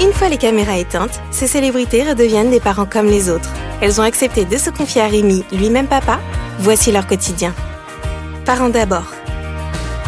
Une fois les caméras éteintes, ces célébrités redeviennent des parents comme les autres. Elles ont accepté de se confier à Rémi, lui-même papa. Voici leur quotidien. Parents d'abord.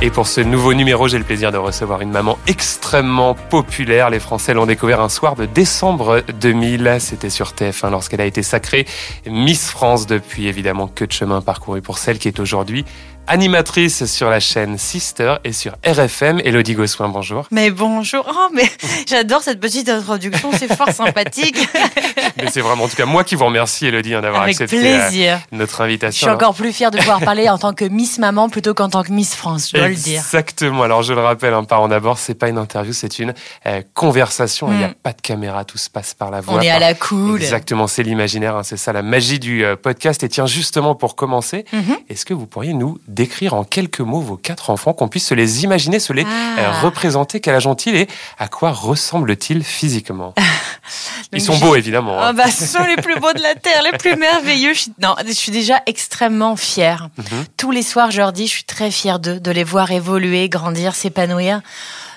Et pour ce nouveau numéro, j'ai le plaisir de recevoir une maman extrêmement populaire. Les Français l'ont découvert un soir de décembre 2000. C'était sur TF1 lorsqu'elle a été sacrée Miss France. Depuis, évidemment, que de chemin parcouru pour celle qui est aujourd'hui animatrice sur la chaîne Sister et sur RFM. Elodie Gossuin, bonjour. Mais bonjour. Oh, mais j'adore cette petite introduction, c'est fort sympathique. mais c'est vraiment, en tout cas, moi qui vous remercie, Elodie, hein, d'avoir accepté euh, plaisir. notre invitation. Je suis encore plus fière de pouvoir parler en tant que Miss Maman plutôt qu'en tant que Miss France, je dois le dire. Exactement. Alors, je le rappelle, un parent d'abord, c'est pas une interview, c'est une euh, conversation. Il n'y a mm. pas de caméra, tout se passe par la voix. On est à la cool. Exactement, c'est l'imaginaire, hein, c'est ça la magie du euh, podcast. Et tiens, justement, pour commencer, mm-hmm. est-ce que vous pourriez nous décrire en quelques mots vos quatre enfants, qu'on puisse se les imaginer, se les euh, ah. représenter. Quel âge ont-ils et à quoi ressemblent-ils physiquement Ils sont beaux, évidemment. Hein. Ah bah, ce sont les plus beaux de la Terre, les plus merveilleux. Je... Non, je suis déjà extrêmement fière. Mhm. Tous les soirs, je leur dis, je suis très fière d'eux, de les voir évoluer, grandir, s'épanouir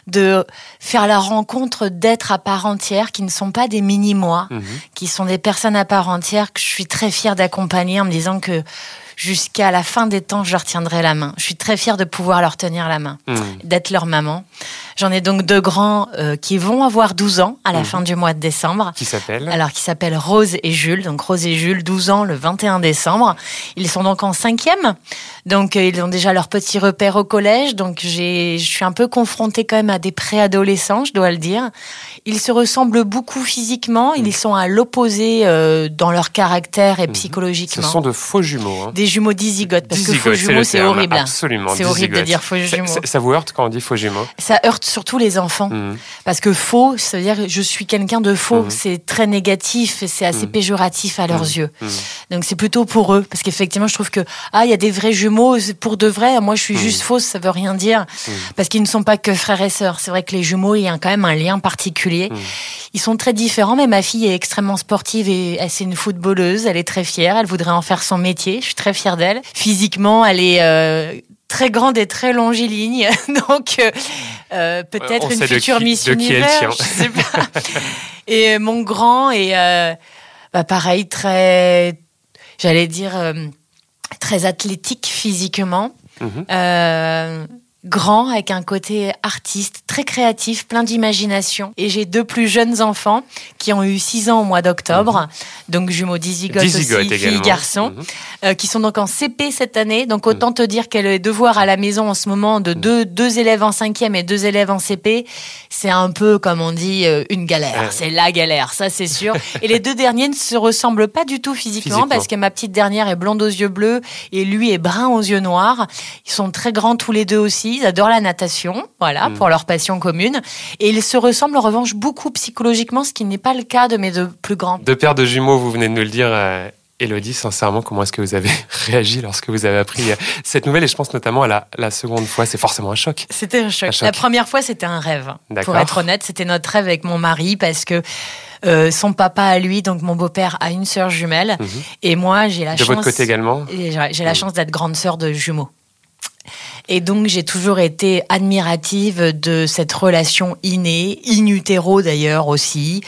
de faire la rencontre d'êtres à part entière qui ne sont pas des mini-moi, mhm. qui sont des personnes à part entière que je suis très fière d'accompagner en me disant que jusqu'à la fin des temps, je leur tiendrai la main. Je suis très fière de pouvoir leur tenir la main, hmm. d'être leur maman. J'en ai donc deux grands euh, qui vont avoir 12 ans à la hmm. fin du mois de décembre. Qui s'appellent Alors, qui s'appellent Rose et Jules. Donc, Rose et Jules, 12 ans le 21 décembre. Ils sont donc en cinquième. Donc, euh, ils ont déjà leur petit repère au collège. Donc, je suis un peu confrontée quand même à des préadolescents, je dois le dire. Ils se ressemblent beaucoup physiquement. Ils hmm. sont à l'opposé euh, dans leur caractère et psychologiquement. Ce sont de faux jumeaux. Hein des jumeaux dizygotes. Parce que faux jumeaux, c'est horrible. Absolument. C'est horrible de dire faux jumeaux. Ça, vous heurte quand on dit faux jumeaux? Ça heurte surtout les enfants. Mhm. Parce que faux, ça veut dire je suis quelqu'un de faux. Mhm. C'est très négatif et c'est assez mhm. péjoratif à leurs yeux. Donc c'est plutôt pour eux. Parce qu'effectivement, je trouve que, ah, il y a des vrais jumeaux, pour de vrai. Moi, je suis juste fausse, ça veut rien dire. Parce qu'ils ne sont pas que frères et sœurs. C'est vrai que les jumeaux, il y a quand même un lien particulier. Ils sont très différents, mais ma fille est extrêmement sportive et c'est une footballeuse. Elle est très fière. Elle voudrait en faire son métier. Je suis très fière d'elle. Physiquement, elle est euh, très grande et très longiligne, donc euh, euh, peut-être une future Miss Univers. Je sais pas. et mon grand est bah, pareil très, j'allais dire très athlétique physiquement. Mhm grand, avec un côté artiste, très créatif, plein d'imagination. Et j'ai deux plus jeunes enfants qui ont eu 6 ans au mois d'octobre, mhm. donc jumeaux dizygotes aussi, filles, garçons, mhm. euh, qui sont donc en CP cette année. Donc autant mhm. te dire qu'elle est devoir à la maison en ce moment de deux, deux élèves en cinquième et deux élèves en CP, c'est un peu, comme on dit, euh, une galère. C'est la galère, ça c'est sûr. et les deux derniers ne se ressemblent pas du tout physiquement, physiquement, parce que ma petite dernière est blonde aux yeux bleus et lui est brun aux yeux noirs. Ils sont très grands tous les deux aussi ils adorent la natation, voilà, mm. pour leur passion commune. Et ils se ressemblent en revanche beaucoup psychologiquement, ce qui n'est pas le cas de mes deux plus grands. Deux paires de jumeaux, vous venez de nous le dire. Euh, Elodie, sincèrement, comment est-ce que vous avez réagi lorsque vous avez appris euh, cette nouvelle? Et je pense notamment à la, seconde fois, c'est forcément un choc. C'était un choc. La première fois, c'était un rêve. Pour être honnête, c'était notre rêve avec mon mari parce que euh, son papa à lui, donc mon beau-père, a une sœur jumelle. Mhm. Et moi, j'ai la chance. De votre côté également J'ai la mhm. chance d'être grande sœur de jumeaux. Et donc, j'ai toujours été admirative de cette relation innée, in utero d'ailleurs aussi.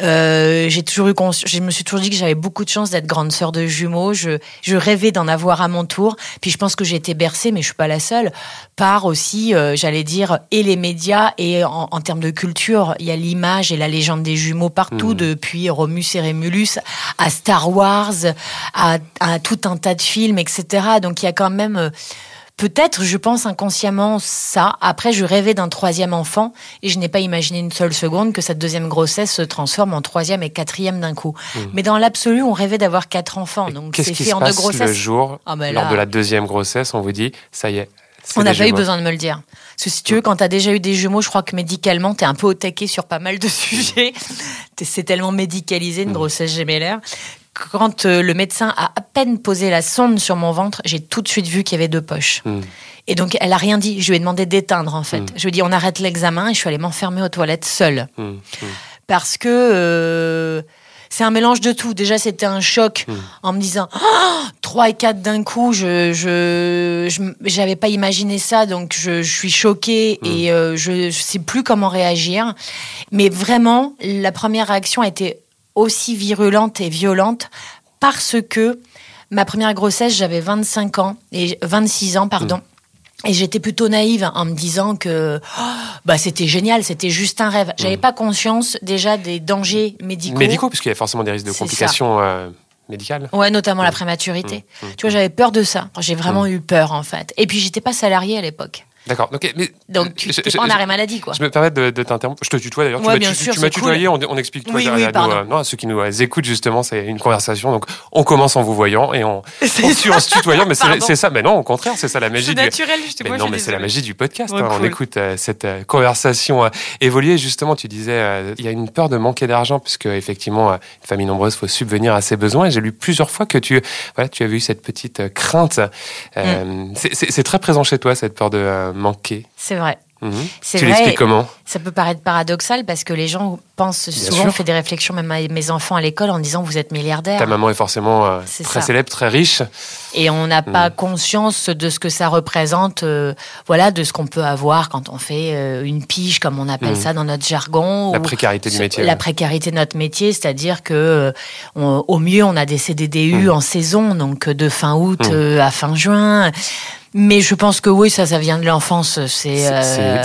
Euh, j'ai toujours eu je me suis toujours dit que j'avais beaucoup de chance d'être grande sœur de jumeaux. Je, je rêvais d'en avoir à mon tour. Puis je pense que j'ai été bercée, mais je suis pas la seule, par aussi, euh, j'allais dire, et les médias et en, termes de culture, il y a l'image et la légende des jumeaux partout, mmh. depuis Romus et Rémulus à Star Wars, à, à, tout un tas de films, etc. Donc il y a quand même euh, peut-être, je pense inconsciemment ça. Après, je rêvais d'un troisième enfant et je n'ai pas imaginé une seule seconde que cette deuxième grossesse se transforme en troisième et quatrième d'un coup. Hmm. Mais dans l'absolu, on rêvait d'avoir quatre enfants. Donc c'est fait en deux grossesses. Le jour, ah, ben lors de la deuxième grossesse, on vous dit, ça y est. On n'a pas eu besoin de me le dire. Parce que si tu veux, quand tu as déjà eu des jumeaux, je crois que médicalement, tu es un peu au taquet sur pas mal de sujets. C'est tellement médicalisé, une hmm. grossesse gémellaire, quand euh, le médecin a à peine posé la sonde sur mon ventre, j'ai tout de suite vu qu'il y avait deux poches. Hmm. Et donc, elle a rien dit. Je lui ai demandé d'éteindre, en fait. Hmm. Je lui ai dit, on arrête l'examen et je suis allée m'enfermer aux toilettes seule. Hmm. Parce que euh, c'est un mélange de tout. Déjà, c'était un choc en me disant oh, 3 et 4 d'un coup, je je j'avais pas imaginé ça, donc je, je suis choquée et euh, je, je sais plus comment réagir. Mais vraiment, la première réaction a été aussi virulente et violente parce que ma première grossesse, j'avais 25 ans et 26 ans, pardon. Hmm. Et j'étais plutôt naïve en me disant que oh, bah c'était génial, c'était juste un rêve. J'avais hmm. pas conscience déjà des dangers médicaux. Médicaux, puisqu'il y a forcément des risques de complications euh, médicales. Ouais, notamment la hmm. prématurité. Tu vois, j'avais peur de ça. J'ai vraiment eu peur en fait. Et puis j'étais pas salariée à l'époque. D'accord. Donc, tu n'es pas en arrêt maladie, quoi. Je me permets de, t'interrompre. Je te tutoie d'ailleurs. Ouais, tu m'as tutoyé, on, on, explique toi derrière euh, non, à ceux qui nous écoutent, justement, c'est une conversation. Donc, on commence en vous voyant et on, on suit en se tutoyant. Mais c'est ça. Mais non, au contraire, c'est ça la magie. C'est naturel, justement. Mais non, mais c'est la magie du podcast. Hein. On écoute euh, cette euh, conversation évoluer. Justement, tu disais, il y a une peur de manquer d'argent, puisque effectivement, une famille nombreuse, faut subvenir à ses besoins. Et j'ai lu plusieurs fois que tu, voilà, tu avais eu cette petite crainte. Mm. C'est très présent chez toi, cette peur de C'est vrai. Mhm. Tu l'expliques comment Ça peut paraître paradoxal parce que les gens pensent souvent, on fait des réflexions même à mes enfants à l'école en disant vous êtes milliardaire. Ta maman est forcément euh, très célèbre, très riche. Et on n'a pas mhm. conscience de ce que ça représente, euh, voilà, de ce qu'on peut avoir quand on fait euh, une pige, comme on appelle mhm. ça dans notre jargon. La précarité du métier. La précarité de notre métier, c'est-à-dire que au mieux on a des CDDU en saison, donc de fin août à fin juin. Mais je pense que oui, ça, ça vient de l'enfance. C'est, euh,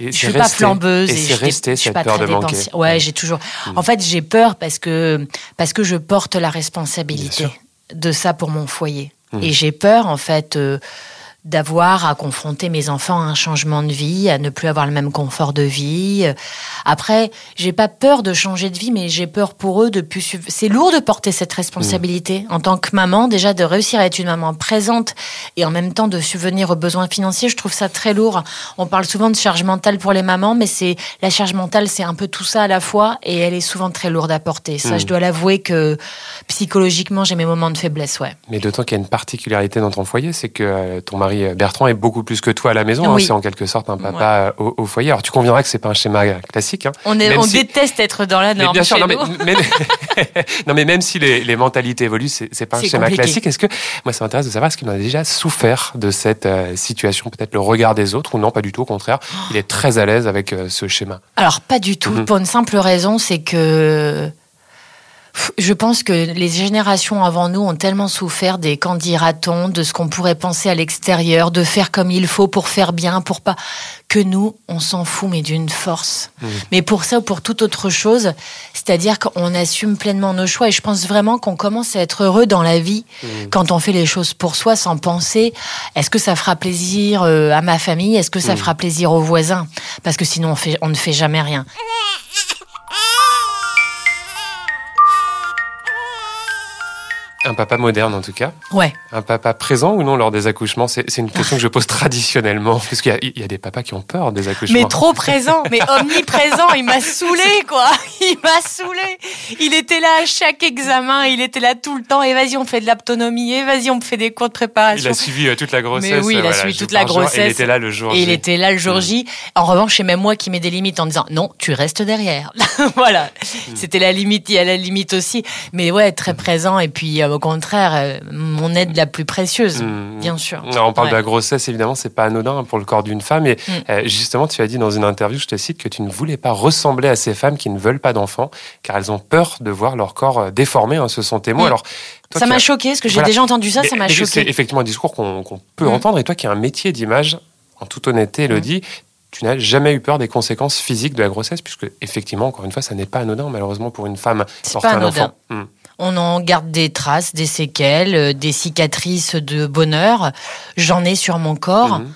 je suis pas flambeuse et, c'est resté cette pas peur de manquer. Ouais, j'ai toujours. Mm. En fait, j'ai peur parce que parce que je porte la responsabilité de ça pour mon foyer. Mm. Et j'ai peur, en fait. Euh, d'avoir à confronter mes enfants à un changement de vie, à ne plus avoir le même confort de vie. Après, j'ai pas peur de changer de vie, mais j'ai peur pour eux de plus. C'est lourd de porter cette responsabilité mmh. en tant que maman, déjà de réussir à être une maman présente et en même temps de subvenir aux besoins financiers. Je trouve ça très lourd. On parle souvent de charge mentale pour les mamans, mais c'est la charge mentale, c'est un peu tout ça à la fois et elle est souvent très lourde à porter. Ça, mmh. je dois l'avouer que psychologiquement, j'ai mes moments de faiblesse, ouais. Mais d'autant qu'il y a une particularité dans ton foyer, c'est que euh, ton mari euh, Bertrand est beaucoup plus que toi à la maison. Hein. c'est en quelque sorte un papa euh, au, foyer. Alors tu conviendras que c'est pas un schéma classique. Hein. On, est, on déteste être dans la norme. bien sûr, non, mais, non, mais, même si les, mentalités évoluent, c'est, c'est pas un schéma classique. Est-ce que moi ça m'intéresse de savoir est-ce qu'il en a déjà souffert de cette euh, situation, peut-être le regard des autres ou non, pas du tout. Au contraire, il est très à l'aise avec ce schéma? Alors pas du tout. Mhm. Pour une simple raison, c'est que je pense que les générations avant nous ont tellement souffert des candidatons, de ce qu'on pourrait penser à l'extérieur, de faire comme il faut pour faire bien, pour pas que nous, on s'en fout, mais d'une force. Mmh. Mais pour ça ou pour toute autre chose, c'est-à-dire qu'on assume pleinement nos choix. Et je pense vraiment qu'on commence à être heureux dans la vie mmh. quand on fait les choses pour soi, sans penser est-ce que ça fera plaisir euh, à ma famille, est-ce que ça mmh. fera plaisir aux voisins, parce que sinon on, fait, on ne fait jamais rien. Un papa moderne en tout cas. Ouais. Un papa présent ou non lors des accouchements C'est une question que je pose traditionnellement. Parce qu'il y, y, a des papas qui ont peur des accouchements. Mais trop présent, mais omniprésent. Il m'a saoulé, quoi. Il m'a saoulé. Il était là à chaque examen. Il était là tout le temps. Et vas-y, on fait de l'autonomie. Et vas-y, on fait des cours de préparation. Il a suivi euh, toute la grossesse. Mais oui, il a suivi toute la grossesse. Il était là le jour J. Il était là le jour mm. J. En revanche, c'est même moi qui mets des limites en disant non, tu restes derrière. voilà. Mm. C'était la limite. Il y a la limite aussi. Mais ouais, très présent. Et puis, euh, au contraire, euh, mon aide la plus précieuse, mmh. bien sûr. on parle de la grossesse, évidemment, c'est pas anodin pour le corps d'une femme. Et mmh. euh, justement, tu as dit dans une interview, je te cite, que tu ne voulais pas ressembler à ces femmes qui ne veulent pas d'enfants, car elles ont peur de voir leur corps euh, déformé. Hein, ce sont tes mots. Mmh. Alors, ça m'a choqué, parce que j'ai déjà entendu ça, ça m'a choqué. C'est effectivement un discours qu'on peut entendre. Et toi qui as un métier d'image, en toute honnêteté, Elodie, tu n'as jamais eu peur des conséquences physiques de la grossesse, puisque effectivement, encore une fois, ça n'est pas anodin, malheureusement, pour une femme porter un enfant. On en garde des traces, des séquelles, euh, des cicatrices de bonheur. J'en ai sur mon corps. Hmm.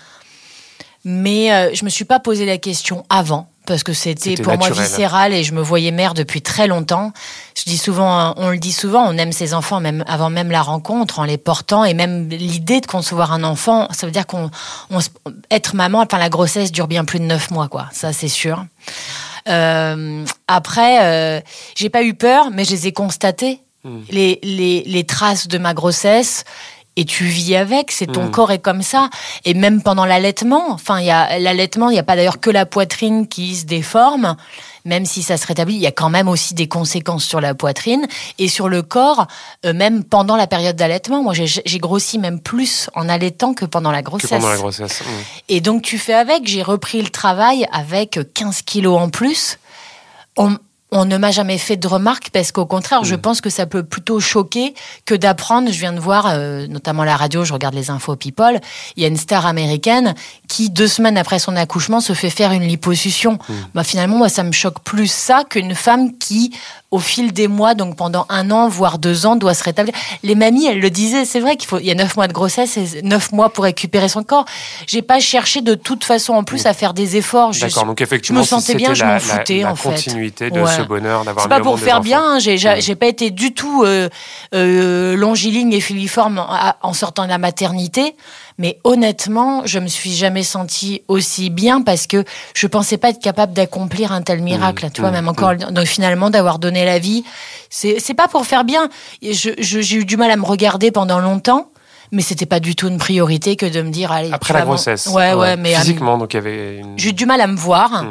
Mais euh, je me suis pas posé la question avant parce que c'était pour moi viscéral et je me voyais mère depuis très longtemps. Je dis souvent, on le dit souvent, on aime ses enfants même avant même la rencontre, en les portant et même l'idée de concevoir un enfant, ça veut dire qu'on être maman, enfin la grossesse dure bien plus de neuf mois, quoi. Ça c'est sûr. Euh, après, euh, j'ai pas eu peur, mais je les ai constatées. Hmm. Les, les, les traces de ma grossesse et tu vis avec, c'est ton mm. corps est comme ça. Et même pendant l'allaitement, enfin, il y a l'allaitement, il n'y a pas d'ailleurs que la poitrine qui se déforme, même si ça se rétablit, il y a quand même aussi des conséquences sur la poitrine et sur le corps, euh, même pendant la période d'allaitement. Moi, j'ai grossi même plus en allaitant que pendant la grossesse. pendant la grossesse. Mm. Et donc, tu fais avec. J'ai repris le travail avec 15 kilos en plus. On, on ne m'a jamais fait de remarques parce qu'au contraire, je mm. pense que ça peut plutôt choquer que d'apprendre. Je viens de voir, euh, notamment la radio, je regarde les infos People. Il y a une star américaine qui, deux semaines après son accouchement, se fait faire une liposuction. Mm. Bah, finalement, moi, ça me choque plus ça qu'une femme qui au fil des mois, donc pendant un an, voire deux ans, doit se rétablir. Les mamies, elles le disaient, c'est vrai qu'il faut, il y a neuf mois de grossesse et neuf mois pour récupérer son corps. J'ai pas cherché de toute façon en plus à faire des efforts. D'accord, donc effectivement, je me sentais bien, je m'en foutais en fait. Continuité de ce bonheur d'avoir. C'est pas pour faire bien. Hein, j'ai, j'ai pas été du tout euh, euh, longiligne et filiforme en sortant de la maternité. Mais honnêtement, je me suis jamais sentie aussi bien parce que je pensais pas être capable d'accomplir un tel mmh, miracle. tu vois, mmh, même encore, mmh. donc finalement, d'avoir donné la vie, c'est, c'est pas pour faire bien. j'ai eu du mal à me regarder pendant longtemps mais c'était pas du tout une priorité que de me dire allez après la grossesse ouais ouais, mais physiquement donc il y avait j'ai eu du mal à me voir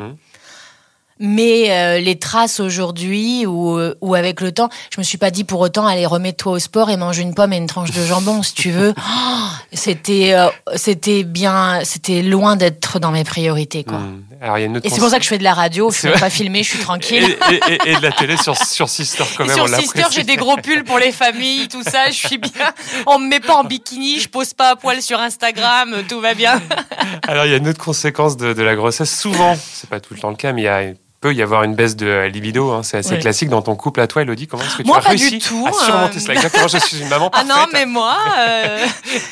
mais euh, les traces aujourd'hui ou, euh, ou avec le temps, je me suis pas dit pour autant allez remets-toi au sport et mange une pomme et une tranche de jambon si tu veux. Oh, c'était euh, c'était bien, c'était loin d'être dans mes priorités quoi. Hmm. Alors, y a une autre et c'est pour ça que je fais de la radio, je ne pas filmer, je suis tranquille. Et, et, de la télé sur, sur Sister quand même. sur Sister, j'ai des gros pulls pour les familles, tout ça, je suis bien. On me met pas en bikini, je pose pas à poil sur Instagram, tout va bien. Alors il y a une autre conséquence de, de la grossesse. Souvent, c'est pas tout le temps le cas, mais il y a peut y avoir une baisse de libido. Hein. C'est assez classique dans ton couple à toi, Elodie. Comment est-ce que tu moi, as pas réussi du tout, à surmonter cela? Exactement, je suis une maman parfaite. Ah non, mais moi, euh,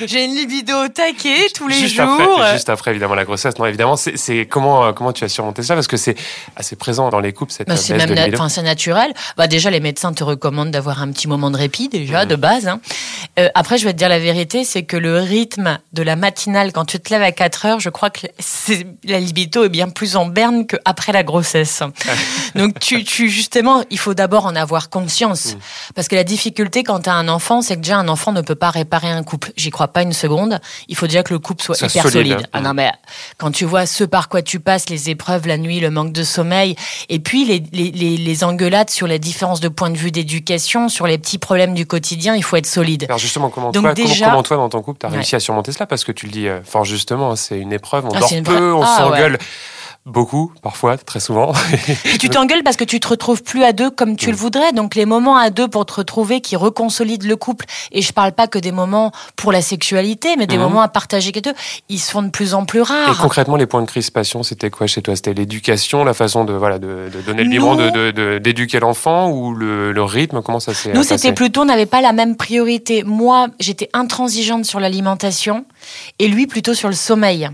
j'ai une libido au taquet tous les juste jours. Après, juste après, évidemment, la grossesse. Non, évidemment, c'est comment euh, comment tu as surmonté ça? Parce que c'est assez présent dans les couples cette bah, baisse même de libido. C'est naturel. Bah déjà, les médecins te recommandent d'avoir un petit moment de répit déjà de base. Hein. Euh, après, je vais te dire la vérité, c'est que le rythme de la matinale quand tu te lèves à 4 heures, je crois que la libido est bien plus en berne qu'après la grossesse. Donc tu, tu justement, il faut d'abord en avoir conscience. Mm. Parce que la difficulté quand tu as un enfant, c'est que déjà un enfant ne peut pas réparer un couple. J'y crois pas une seconde. Il faut déjà que le couple soit hyper solide. Ah non, mais quand tu vois ce par quoi tu passes, les épreuves, la nuit, le manque de sommeil, et puis les, les, les, engueulades sur les différences de point de vue d'éducation, sur les petits problèmes du quotidien, il faut être solide. Alors justement, comment, toi, comment, toi dans ton couple, tu as réussi à surmonter cela? Parce que tu le dis euh, fort justement, c'est une épreuve, on ah, dort peu, on ah, s'engueule. Beaucoup, parfois, très souvent. Et tu t'engueules parce que tu te retrouves plus à deux comme tu le voudrais. Donc les moments à deux pour te retrouver qui reconsolident le couple. Et je parle pas que des moments pour la sexualité, mais des mm. moments à partager avec deux. Ils se font de plus en plus rares. Et concrètement, les points de crispation, c'était quoi chez toi? C'était l'éducation, la façon de voilà de, donner le biberon, de d'éduquer l'enfant ou le, le, rythme? Comment ça s'est Nous, c'était plutôt, on n'avait pas la même priorité. Moi, j'étais intransigeante sur l'alimentation et lui plutôt sur le sommeil.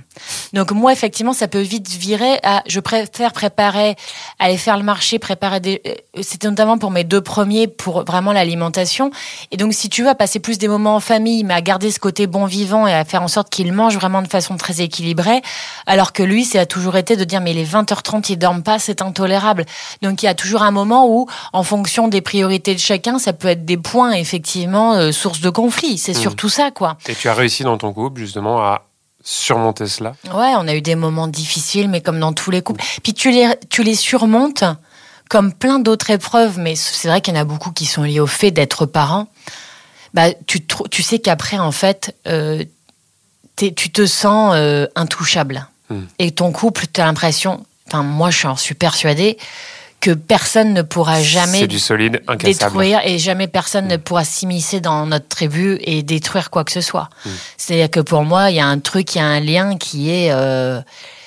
Donc moi, effectivement, ça peut vite virer à je préfère préparer, aller faire le marché, préparer des. Euh, c'était notamment pour mes deux premiers, pour vraiment l'alimentation. Et donc, si tu veux, à passer plus des moments en famille, mais à garder ce côté bon vivant et à faire en sorte qu'il mange vraiment de façon très équilibrée, alors que lui, c'est a toujours été de dire mais les 20h30, il dorment pas, c'est intolérable. Donc, il y a toujours un moment où, en fonction des priorités de chacun, ça peut être des points effectivement euh, source de conflit. C'est hmm. surtout ça, quoi. Et tu as réussi dans ton couple justement à surmonter cela Ouais, on a eu des moments difficiles, mais comme dans tous les couples. Puis tu les, tu les surmontes comme plein d'autres épreuves, mais c'est vrai qu'il y en a beaucoup qui sont liés au fait d'être parent. Bah, tu, tu sais qu'après, en fait, euh, tu te sens euh, intouchable. Hmm. Et ton couple, tu as l'impression, enfin, moi, je suis persuadée que personne ne pourra jamais du solide, détruire et jamais personne ne mm. pourra s'immiscer dans notre tribu et détruire quoi que ce soit. Mm. C'est-à-dire que pour moi, il y a un truc, il y a un lien qui est euh,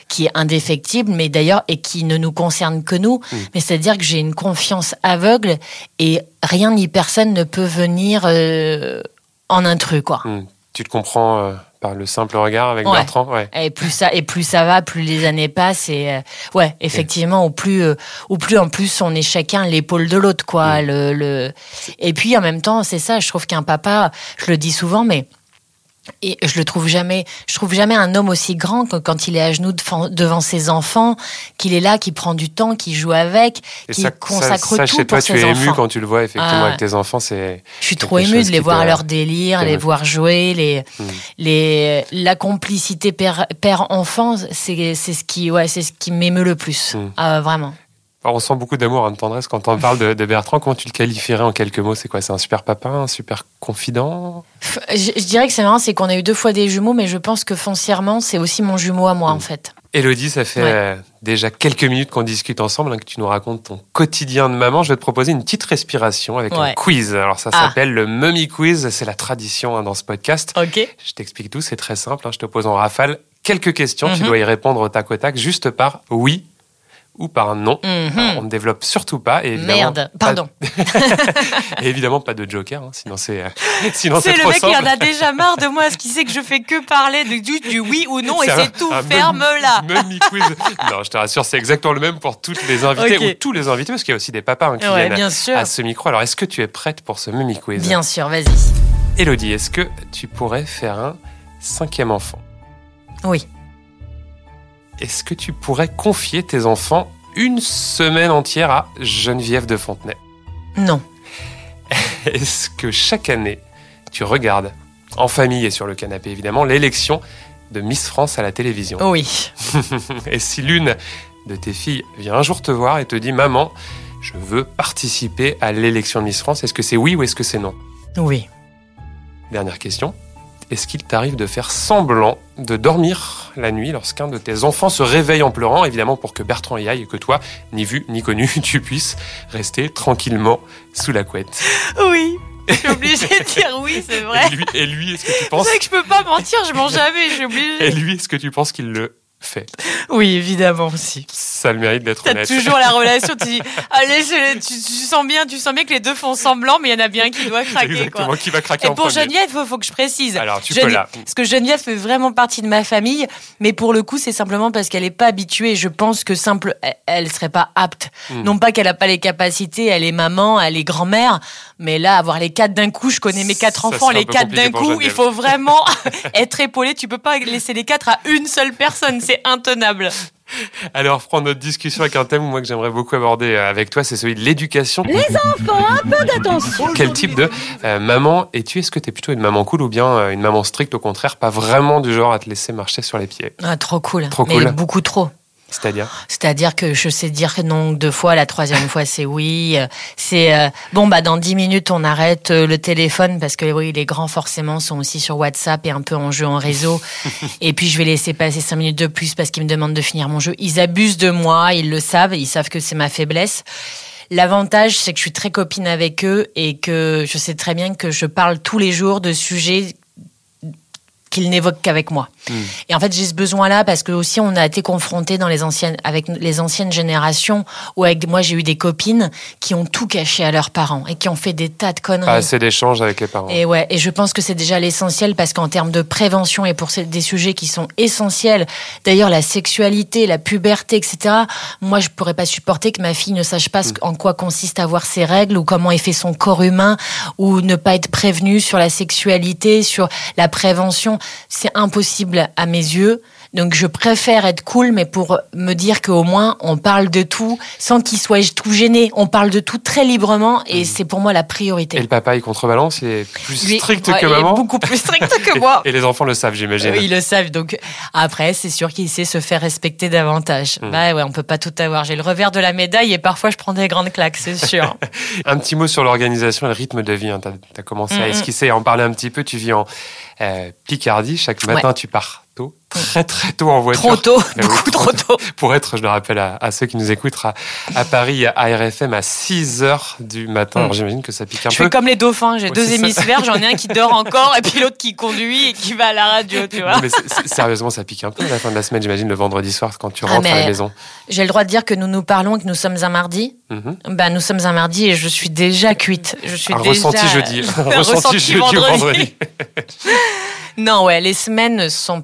qui est indéfectible, mais d'ailleurs et qui ne nous concerne que nous. Mm. Mais c'est-à-dire que j'ai une confiance aveugle et rien ni personne ne peut venir euh, en intrus quoi. Tu te comprends. Euh, par le simple regard avec Bertrand. Ouais. Et plus ça et plus ça va, plus les années passent et euh, ouais, effectivement, au plus euh, au plus en plus on est chacun l'épaule de l'autre quoi. Mm. Le, le, et puis en même temps, c'est ça. Je trouve qu'un papa, je le dis souvent, mais Et je le trouve jamais, je trouve jamais un homme aussi grand que quand il est à genoux devant ses enfants, qu'il est là, qui prend du temps, qui joue avec, qui consacre ça, tout sais pour pas, ses tu es enfants. ému quand tu le vois effectivement avec tes enfants, c'est. Je suis trop émue de les voir à leur délire, les voir jouer, les, Hmm. les, la complicité père, père-enfant, c'est, c'est ce qui, ouais, c'est ce qui m'émeut le plus. Hmm. Ah, vraiment. On sent beaucoup d'amour, hein, de tendresse quand on parle de, de Bertrand. Comment tu le qualifierais en quelques mots? C'est quoi? C'est un super papa, un super confident? Je, je dirais que c'est marrant, c'est qu'on a eu deux fois des jumeaux, mais je pense que foncièrement, c'est aussi mon jumeau à moi, en fait. Elodie, ça fait Ouais. euh, déjà quelques minutes qu'on discute ensemble, hein, que tu nous racontes ton quotidien de maman. Je vais te proposer une petite respiration avec un quiz. Alors ça Ah. s'appelle le Mummy Quiz, c'est la tradition hein, dans ce podcast. Ok. Je t'explique tout, c'est très simple. hein. Je te pose en rafale quelques questions. Tu Mhm. dois y répondre au tac au tac, juste par oui ou par non. Mhm. Alors, on ne développe surtout pas. Et évidemment, Merde, pas- pardon. et évidemment, pas de joker, hein, sinon c'est euh, sinon C'est le trop mec, simple. en a déjà marre de moi, ce qui sait que je fais que parler de, du, du oui ou non, et C'est un- tout. un Ferme-la. Mummy quiz. Non, je te rassure, c'est exactement le même pour toutes les invités ou tous les invités, parce qu'il y a aussi des papas hein, qui Ouais, viennent sûr. à ce micro. Alors, est-ce que tu es prête pour ce Mummy quiz Bien sûr, vas-y. Elodie, est-ce que tu pourrais faire un cinquième enfant? Oui. Est-ce que tu pourrais confier tes enfants une semaine entière à Geneviève de Fontenay? Non. Est-ce que chaque année, tu regardes, en famille et sur le canapé évidemment, l'élection de Miss France à la télévision? Oui. Et si l'une de tes filles vient un jour te voir et te dit Maman, je veux participer à l'élection de Miss France, est-ce que c'est oui ou est-ce que c'est non? Oui. Dernière question. Est-ce qu'il t'arrive de faire semblant de dormir la nuit lorsqu'un de tes enfants se réveille en pleurant, évidemment pour que Bertrand y aille et que toi, ni vu ni connu, tu puisses rester tranquillement sous la couette? Oui. Je suis obligée de dire oui, c'est vrai. Et lui, est-ce que tu C'est penses vrai que je peux pas mentir, je mens jamais, je suis Et lui, est-ce que tu penses qu'il le fait Oui, évidemment aussi. Ça a le mérite d'être honnête. toujours la relation, tu dis, allez, je- tu, tu sens bien, tu sens bien que les deux font semblant, mais il y en a bien qui doit craquer, Exactement, quoi. qui va craquer Et en pour premier. Geneviève, il faut, faut que je précise. Alors, tu peux là. Parce que Geneviève fait vraiment partie de ma famille, mais pour le coup, c'est simplement parce qu'elle n'est pas habituée. Je pense que simple, elle- elle serait pas apte. Hmm. Non pas qu'elle n'a pas les capacités, elle est maman, elle est grand-mère, mais là, avoir les quatre d'un coup, je connais mes quatre Ça enfants, les quatre d'un coup, il faut vraiment être épaulé. Tu peux pas laisser les quatre à une seule personne, c'est intenable. Alors, prendre notre discussion avec un thème moi que j'aimerais beaucoup aborder euh, avec toi, c'est celui de l'éducation. Les enfants, un peu d'attention. Quel type de euh, maman es-tu? Est-ce que tu es plutôt une maman cool ou bien euh, une maman stricte, au contraire, pas vraiment du genre à te laisser marcher sur les pieds? Ah, trop cool. Trop mais cool. beaucoup trop. C'est-à-dire C'est-à-dire que je sais dire non deux fois, la troisième fois c'est oui. C'est euh, bon bah dans dix minutes on arrête euh, le téléphone parce que oui les grands forcément sont aussi sur WhatsApp et un peu en jeu en réseau. et puis je vais laisser passer cinq minutes de plus parce qu'ils me demandent de finir mon jeu. Ils abusent de moi, ils le savent, ils savent que c'est ma faiblesse. L'avantage, c'est que je suis très copine avec eux et que je sais très bien que je parle tous les jours de sujets qu'ils n'évoquent qu'avec moi. Hmm. Et en fait, j'ai ce besoin-là parce que aussi on a été confrontés dans les anciennes, avec les anciennes générations où avec moi j'ai eu des copines qui ont tout caché à leurs parents et qui ont fait des tas de conneries. Pas assez d'échanges avec les parents. Et ouais, et je pense que c'est déjà l'essentiel parce qu'en termes de prévention et pour des sujets qui sont essentiels, d'ailleurs la sexualité, la puberté, etc. Moi, je pourrais pas supporter que ma fille ne sache pas ce- en quoi consiste avoir ses règles ou comment est fait son corps humain ou ne pas être prévenue sur la sexualité, sur la prévention. C'est impossible à mes yeux. Donc je préfère être cool, mais pour me dire qu'au moins on parle de tout sans qu'il soit tout gêné. On parle de tout très librement et c'est pour moi la priorité. Et le papa, il contrebalance, il est plus Lui, strict ouais, que il est maman. beaucoup plus strict que moi. Et les enfants le savent, j'imagine. Oui, ils le savent. Donc après, c'est sûr qu'il sait se faire respecter davantage. Mm. Bah ouais, on peut pas tout avoir. J'ai le revers de la médaille et parfois je prends des grandes claques, c'est sûr. Un petit mot sur l'organisation et le rythme de vie. Tu as, commencé à esquisser, à en parler un petit peu. Tu vis en euh, Picardie. Chaque matin, tu pars tôt, très très tôt en voiture. trop tôt, Eh oui, beaucoup trop tôt. Pour être, je le rappelle à, à ceux qui nous écoutent, à, à Paris, à RFM, à 6 heures du matin. Mm. Alors j'imagine que ça pique un Je peu. fais comme les dauphins, j'ai Ouais, deux hémisphères, j'en ai un qui dort encore et puis l'autre qui conduit et qui va à la radio, tu vois. Non, mais sérieusement, ça pique un peu à la fin de la semaine, j'imagine, le vendredi soir quand tu Ah, rentres à la mais- maison. J'ai le droit de dire que nous nous parlons et que nous sommes un mardi. Mhm. Ben, nous sommes un mardi et je suis déjà cuite. Je suis Un déjà... ressenti jeudi. Un ressenti jeudi vendredi. Non, ouais, les semaines sont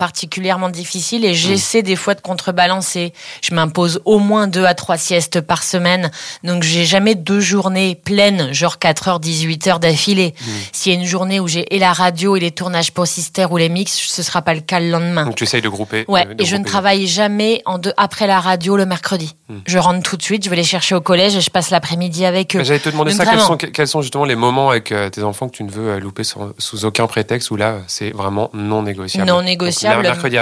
particulièrement difficiles et Mm. j'essaie des fois de contrebalancer. Je m'impose au moins deux à trois siestes par semaine. Donc, j'ai jamais deux journées pleines, genre 4 heures, 18 heures d'affilée. Mm. S'il y a une journée où j'ai et la radio et les tournages pour Sister ou les mix, ce sera pas le cas le lendemain. Donc tu essayes de grouper. Ouais, de- et je ne travaille jamais en deux, après la radio le mercredi. Hmm. Je rentre tout de suite, je vais les chercher au collège et je passe l'après-midi avec eux. J'allais te demander Donc ça. Quels sont, quels sont justement les moments avec euh, tes enfants que tu ne veux euh, louper sous aucun prétexte où là, c'est vraiment non négociable? Non Donc, négociable. mer- mercredi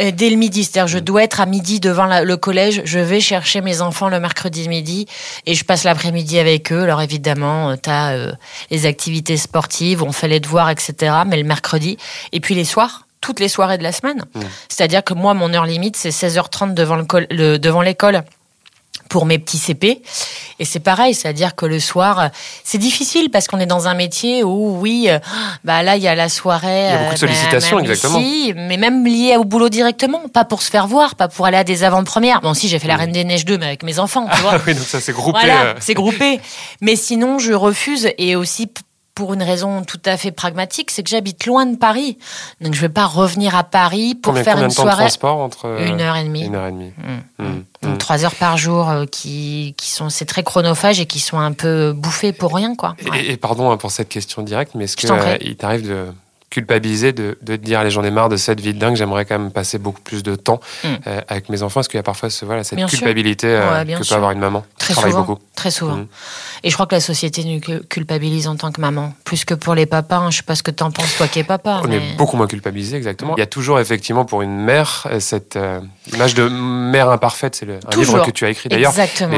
Euh, Dès le midi, c'est-à-dire je dois être à midi devant la- le collège, je vais chercher mes enfants le mercredi midi et je passe l'après-midi avec eux. Alors évidemment, tu as les activités sportives, on fait les devoirs, etc. Mais le mercredi, et puis les soirs, toutes les soirées de la semaine. Mm. C'est-à-dire que moi, mon heure limite, c'est 16h30 devant le col- le- devant l'école pour mes petits CP. Et c'est pareil, c'est-à-dire que le soir, c'est difficile parce qu'on est dans un métier où, oui, euh, bah là, il y a la soirée. Il y a beaucoup de euh, sollicitations, exactement. ici, mais même lié au boulot directement, pas pour se faire voir, pas pour aller à des avant-premières. Bon, si, j'ai fait la Mm. Reine des Neiges 2, mais avec mes enfants, tu vois. Ah oui, donc ça c'est groupé. Voilà, euh, c'est groupé. Mais sinon, je refuse et aussi pour une raison tout à fait pragmatique, c'est que j'habite loin de Paris. Donc je vais pas revenir à Paris pour combien, faire combien une de temps de soirée. transport entre euh, Une heure et demie. Une heure et demie. Mm. Mm. Donc Mm. trois heures par jour euh, qui, qui sont c'est très chronophage et qui sont un peu bouffés pour rien quoi. Ouais. Et, et pardon hein, pour cette question directe, mais est-ce t'en prie. qu'il t'arrive de culpabiliser, de, de te dire, allez, j'en ai marre de cette vie de dingue, j'aimerais quand même passer beaucoup plus de temps Mm. euh, avec mes enfants Est-ce qu'il y a parfois ce, voilà, cette Bien culpabilité euh, Ouais, que sûr. peut avoir une maman Très travaille souvent, beaucoup très souvent. Mm. Et je crois que la société nous cu- culpabilise en tant que maman, plus que pour les papas. hein. Je sais pas ce que t'en penses toi qui es papa. On mais... est beaucoup moins culpabilisé, exactement. Il y a toujours, effectivement, pour une mère, euh, cette euh, image de mère imparfaite. C'est un livre que tu as écrit d'ailleurs.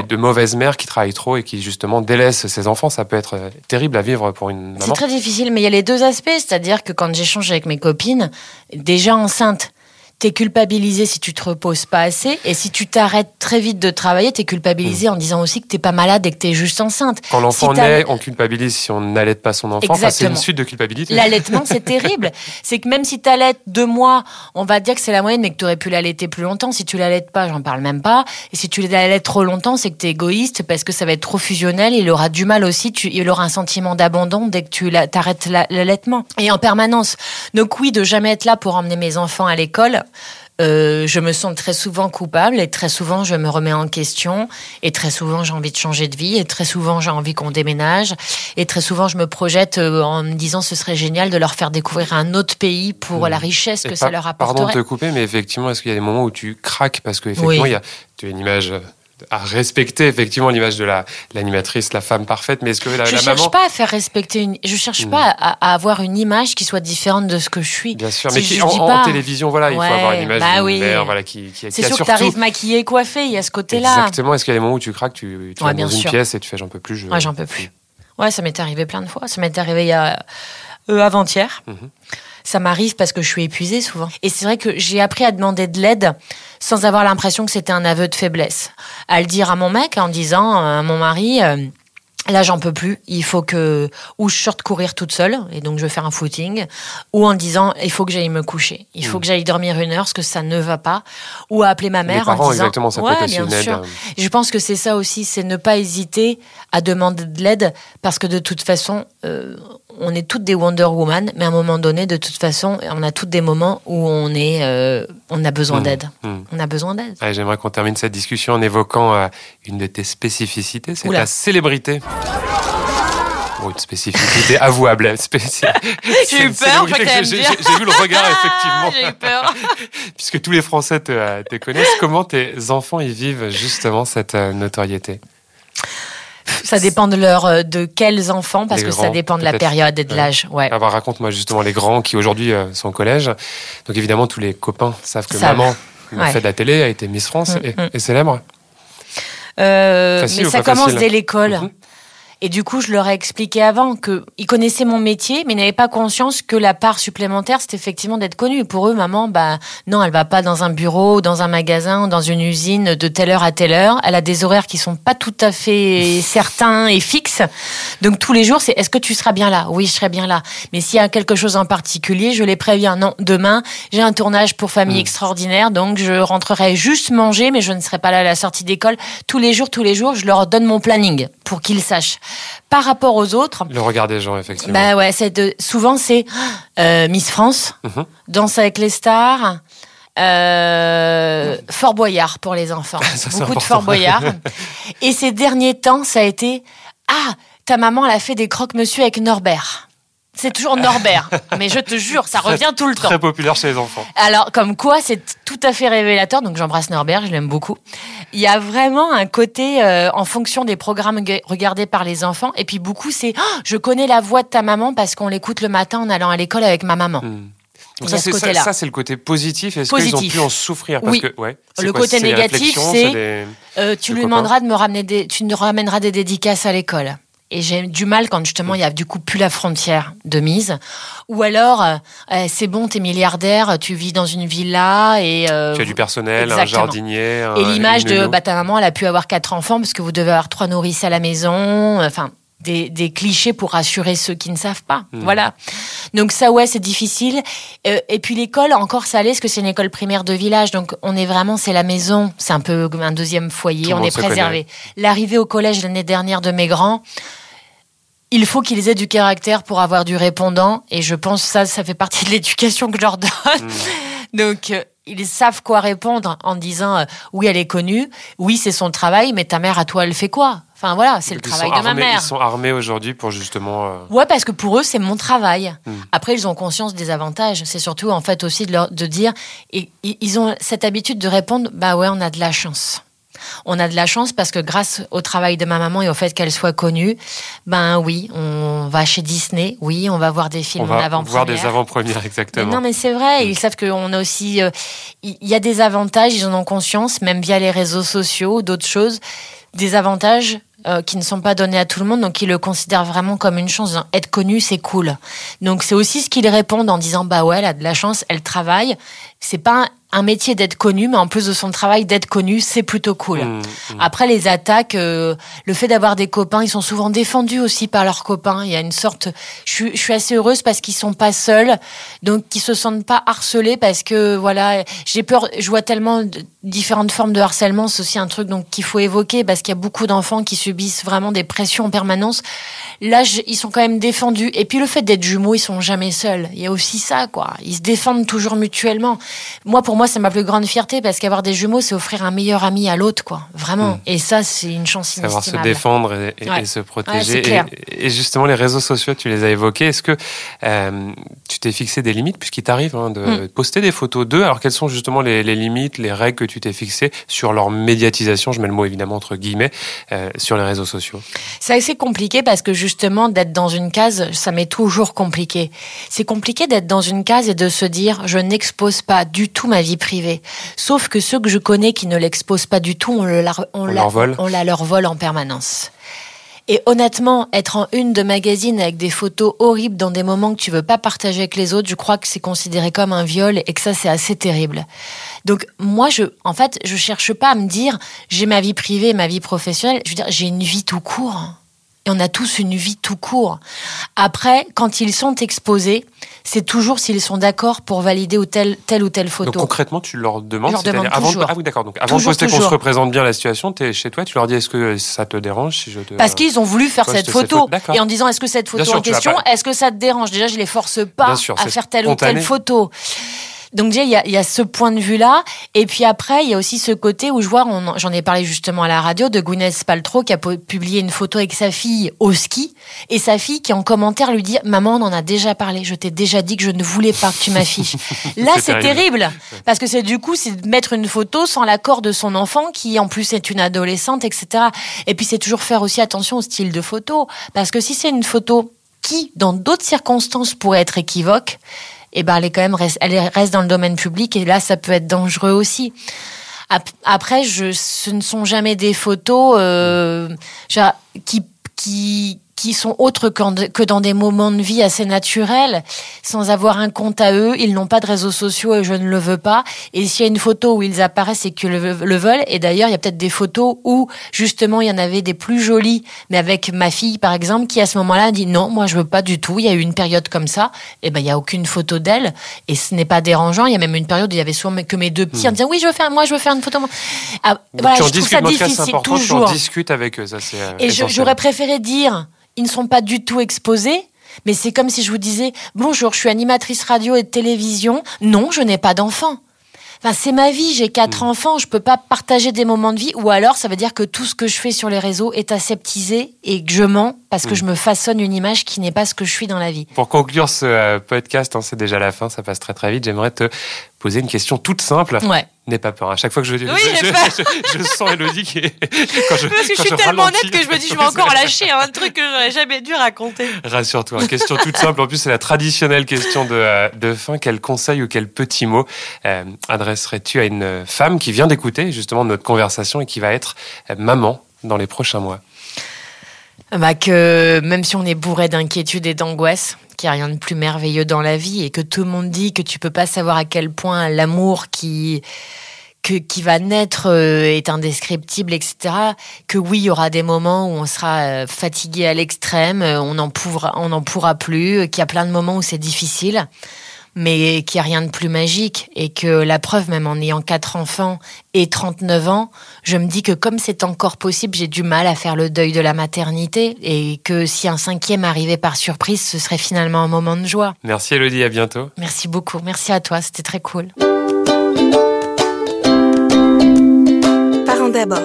De mauvaises mères qui travaillent trop et qui, justement, délaissent ses enfants. Ça peut être euh, terrible à vivre pour une C'est maman. très difficile, mais il y a les deux aspects. C'est-à-dire que quand j'échange avec mes copines, déjà enceinte, t'es culpabilisé si tu te reposes pas assez. Et si tu t'arrêtes très vite de travailler, t'es culpabilisé en disant aussi que t'es pas malade et que t'es juste enceinte. Quand l'enfant Si naît, on culpabilise si on n'allait pas son enfant. Enfin, c'est une suite de culpabilité. L'allaitement, c'est terrible. C'est que même si t'allaites deux mois, on va dire que c'est la moyenne, mais que t'aurais pu l'allaiter plus longtemps. Si tu l'allaites pas, j'en parle même pas. Et si tu l'allaites trop longtemps, c'est que t'es égoïste parce que ça va être trop fusionnel. Il aura du mal aussi. Tu, il aura un sentiment d'abandon dès que tu t'arrêtes la- l'allaitement. Et en permanence. Donc oui, de jamais être là pour emmener mes enfants à l'école. Euh, je me sens très souvent coupable et très souvent je me remets en question et très souvent j'ai envie de changer de vie et très souvent j'ai envie qu'on déménage et très souvent je me projette euh, en me disant ce serait génial de leur faire découvrir un autre pays pour la richesse Et que ça leur Pardon de apporterait. te couper, mais effectivement, est-ce qu'il y a des moments où tu craques Parce qu'effectivement, Oui. il y a, tu as une image euh, à respecter, effectivement, l'image de la, l'animatrice, la femme parfaite, mais est-ce que la, je la cherche maman. pas à faire respecter une, je cherche Mm. pas à, à avoir une image qui soit différente de ce que je suis. Bien sûr, mais qui, en, télévision, voilà, il faut avoir une image bah oui. mère voilà, qui, qui, C'est sûr que surtout. t'arrives maquillée, coiffée, il y a ce côté-là. Exactement, est-ce qu'il y a des moments où tu craques, tu, tu Ouais, dans une pièce et tu fais j'en peux plus je... Ouais, j'en peux plus. Ouais, ça m'est arrivé plein de fois. Ça m'est arrivé il y a euh, avant-hier. Mhm. Ça m'arrive parce que je suis épuisée souvent. Et c'est vrai que j'ai appris à demander de l'aide sans avoir l'impression que c'était un aveu de faiblesse. À le dire à mon mec en disant euh, à mon mari. euh, Là, j'en peux plus. Il faut que ou je sorte courir toute seule et donc je vais faire un footing, ou en disant il faut que j'aille me coucher, il faut que j'aille dormir une heure parce que ça ne va pas, ou à appeler ma Les mère parents, en disant exactement, ça peut ouais, bien une sûr. euh, Je pense que c'est ça aussi, c'est ne pas hésiter à demander de l'aide parce que de toute façon, euh, on est toutes des Wonder Woman, mais à un moment donné, de toute façon, on a toutes des moments où on est, euh, on a besoin d'aide. On a besoin d'aide. J'aimerais qu'on termine cette discussion en évoquant euh, une de tes spécificités, c'est la célébrité. Bon, une spécificité avouable. spéci- J'ai eu peur, j'ai- vu le regard, effectivement. J'ai eu peur. Puisque tous les Français te, euh, te connaissent, comment tes enfants y vivent justement cette notoriété? Ça dépend de leur, euh, de quels enfants, parce Les que ça dépend de la période et de Ouais. l'âge. Ouais. Ah bah, Raconte-moi justement les grands qui aujourd'hui euh, sont au collège. Donc évidemment, tous les copains savent que maman a Ouais. fait de la télé, a été Miss France Mm, et, mm. et célèbre. Euh, mais ça commence facile dès l'école. Mhm. Et du coup, je leur ai expliqué avant que ils connaissaient mon métier, mais n'avaient pas conscience que la part supplémentaire, c'était effectivement d'être connue. Pour eux, maman, bah non, elle va pas dans un bureau, dans un magasin, dans une usine de telle heure à telle heure. Elle a des horaires qui sont pas tout à fait certains et fixes. Donc tous les jours, c'est est-ce que tu seras bien là? Oui, je serai bien là. Mais s'il y a quelque chose en particulier, je les préviens. Non, demain, j'ai un tournage pour Famille Mm. Extraordinaire, donc je rentrerai juste manger, mais je ne serai pas là à la sortie d'école. Tous les jours, tous les jours, je leur donne mon planning. pour qu'ils sachent. Par rapport aux autres. Le regard des gens, effectivement. Bah ouais, c'est souvent c'est euh, Miss France, mhm. Danse avec les stars. Euh, Fort Boyard pour les enfants. Beaucoup de Fort Boyard. Et ces derniers temps, ça a été Ah, ta maman, elle a fait des croque-monsieur avec Norbert. C'est toujours Norbert, mais je te jure, ça revient tout le temps. Très populaire chez les enfants. Alors, comme quoi, c'est tout à fait révélateur. Donc, j'embrasse Norbert, je l'aime beaucoup. Il y a vraiment un côté euh, en fonction des programmes regardés par les enfants. Et puis, beaucoup, c'est oh, je connais la voix de ta maman parce qu'on l'écoute le matin en allant à l'école avec ma maman. Hmm. ça, c'est, ça, le côté positif. Est-ce qu'ils ont pu en souffrir parce que, ouais, Le côté négatif, c'est euh, tu lui demanderas de me ramener des, tu nous ramèneras des dédicaces à l'école. Et j'ai du mal quand justement il y a du coup plus la frontière de mise. Ou alors, euh, euh, c'est bon, t'es milliardaire, tu vis dans une villa et... Euh, tu as du personnel, un jardinier. et l'image de bah, ta maman, elle a pu avoir quatre enfants parce que vous devez avoir trois nourrices à la maison. Enfin, des, des, clichés pour rassurer ceux qui ne savent pas. Hmm. Voilà. Donc ça, ouais, c'est difficile. et puis l'école, encore ça allait, parce que c'est une école primaire de village. Donc on est vraiment, c'est la maison. C'est un peu un deuxième foyer. on est préservé. L'arrivée au collège l'année dernière de mes grands, il faut qu'ils aient du caractère pour avoir du répondant. Et je pense que ça, ça fait partie de l'éducation que je leur donne. Hmm. Donc, euh, ils savent quoi répondre en disant euh, oui, elle est connue, oui, c'est son travail, mais ta mère, à toi, elle fait quoi? Enfin voilà, c'est le travail de ma mère. Ils sont armés aujourd'hui pour justement. Euh, ouais, parce que pour eux, c'est mon travail. Hmm. Après, ils ont conscience des avantages. C'est surtout en fait aussi de, leur, de dire, et, ils ont cette habitude de répondre, bah ouais, on a de la chance. On a de la chance parce que grâce au travail de ma maman et au fait qu'elle soit connue, ben oui, on va chez Disney, oui, on va voir des films on va en avant-première. Voir des avant-premières, exactement. non, mais c'est vrai, mm. ils savent qu'on a aussi, euh, il y a des avantages, ils en ont conscience, même via les réseaux sociaux, d'autres choses, des avantages euh, qui ne sont pas donnés à tout le monde, donc ils le considèrent vraiment comme une chance. Être connu, c'est cool. Donc c'est aussi ce qu'ils répondent en disant bah ouais, elle a de la chance, elle travaille. C'est pas un métier d'être connu, mais en plus de son travail d'être connu, c'est plutôt cool. Mmh, mmh. Après les attaques, euh, le fait d'avoir des copains, ils sont souvent défendus aussi par leurs copains. Il y a une sorte, je suis, assez heureuse parce qu'ils sont pas seuls, donc qu'ils se sentent pas harcelés parce que voilà, j'ai peur. Je vois tellement de différentes formes de harcèlement, c'est aussi un truc donc qu'il faut évoquer parce qu'il y a beaucoup d'enfants qui subissent vraiment des pressions en permanence. Là, ils sont quand même défendus. Et puis le fait d'être jumeaux, ils sont jamais seuls. Il y a aussi ça, quoi. Ils se défendent toujours mutuellement. Moi, pour moi, c'est ma plus grande fierté parce qu'avoir des jumeaux, c'est offrir un meilleur ami à l'autre, quoi. Vraiment. Hmm. Et ça, c'est une chance Savoir se défendre et, se protéger. et, justement, les réseaux sociaux, tu les as évoqués. Est-ce que euh, tu t'es fixé des limites puisqu'il t'arrive hein, de hmm. poster des photos d'eux? Alors, quelles sont justement les, limites, les règles que tu t'es fixées sur leur médiatisation? Je mets le mot évidemment entre guillemets euh, sur les réseaux sociaux. C'est assez compliqué parce que justement, d'être dans une case, ça m'est toujours compliqué. C'est compliqué d'être dans une case et de se dire, je n'expose pas du tout ma vie privée. Sauf que ceux que je connais qui ne l'exposent pas du tout, on, la, on, leur vole. on la leur vole en permanence. Et honnêtement, être en une de magazine avec des photos horribles dans des moments que tu veux pas partager avec les autres, je crois que c'est considéré comme un viol et que ça c'est assez terrible. Donc moi, je, en fait, je cherche pas à me dire j'ai ma vie privée, ma vie professionnelle. Je veux dire, j'ai une vie tout court on a tous une vie tout court. Après, quand ils sont exposés, c'est toujours s'ils sont d'accord pour valider ou telle, telle ou telle photo. Donc concrètement, tu leur demandes, leur demande avant, ah oui, d'accord. Donc avant de poster qu'on se représente bien la situation, tu es chez toi, tu leur dis est-ce que ça te dérange si je te... Parce qu'ils ont voulu faire cette photo. et en disant est-ce que cette photo en question, est-ce que ça te dérange? Déjà, je les force pas à faire telle ou telle photo. Donc déjà, il y a, y a, ce point de vue-là. Et puis après, il y a aussi ce côté où je vois, j'en ai parlé justement à la radio, de Gwyneth Paltrow qui a publié une photo avec sa fille au ski. Et sa fille qui en commentaire lui dit, maman, on en a déjà parlé, je t'ai déjà dit que je ne voulais pas que tu m'affiches. Là, c'est terrible. Parce que c'est du coup, c'est mettre une photo sans l'accord de son enfant qui en plus est une adolescente, etc. Et puis c'est toujours faire aussi attention au style de photo. Parce que si c'est une photo qui, dans d'autres circonstances, pourrait être équivoque, et eh ben elle est quand même elle reste dans le domaine public et là ça peut être dangereux aussi. Après, je, ce ne sont jamais des photos euh, qui qui sont autres que dans des moments de vie assez naturels, sans avoir un compte à eux. Ils n'ont pas de réseaux sociaux et je ne le veux pas. Et s'il y a une photo où ils apparaissent, c'est qu'ils le, le, veulent. Et d'ailleurs, il y a peut-être des photos où justement il y en avait des plus jolies, mais avec ma fille par exemple, qui à ce moment-là dit non, moi je veux pas du tout. Il y a eu une période comme ça. Et ben il y a aucune photo d'elle et ce n'est pas dérangeant. Il y a même une période où il y avait souvent que mes deux petits en hmm. disant oui je veux faire, moi je veux faire une photo. Ah, voilà, je trouve ça difficile toujours. Tu en discutes avec eux, ça c'est. Euh, et j'aurais préféré dire ils ne sont pas du tout exposés. Mais c'est comme si je vous disais bonjour, je suis animatrice radio et de télévision. Non, je n'ai pas d'enfant. Enfin, c'est ma vie, j'ai quatre hmm. enfants, je peux pas partager des moments de vie. Ou alors, ça veut dire que tout ce que je fais sur les réseaux est aseptisé et que je mens parce que hmm. je me façonne une image qui n'est pas ce que je suis dans la vie. Pour conclure ce euh, podcast, hein, c'est déjà la fin, ça passe très très vite. J'aimerais te poser une question toute simple. Ouais. N'aie pas peur. À chaque fois que je, oui, je, je, sens Elodie qui est. Quand je, Parce que je suis tellement honnête que je me dis, je vais encore lâcher un truc que j'aurais jamais dû raconter. Rassure-toi. Question toute simple. En plus, c'est la traditionnelle question de, euh, de fin. Quel conseil ou quel petit mot euh, adresserais-tu à une femme qui vient d'écouter justement notre conversation et qui va être euh, maman dans les prochains mois? Bah que même si on est bourré d'inquiétude et d'angoisse, qu'il n'y a rien de plus merveilleux dans la vie et que tout le monde dit que tu peux pas savoir à quel point l'amour qui qui va naître euh, est indescriptible, etc. Que oui, il y aura des moments où on sera euh, fatigué à l'extrême, euh, on n'en pourra, pourra plus, qu'il y a plein de moments où c'est difficile mais qu'il n'y a rien de plus magique et que la preuve, même en ayant quatre enfants et 39 ans, je me dis que comme c'est encore possible, j'ai du mal à faire le deuil de la maternité et que si un cinquième arrivait par surprise, ce serait finalement un moment de joie. Merci Elodie, à bientôt. Merci beaucoup, merci à toi, c'était très cool. Parents d'abord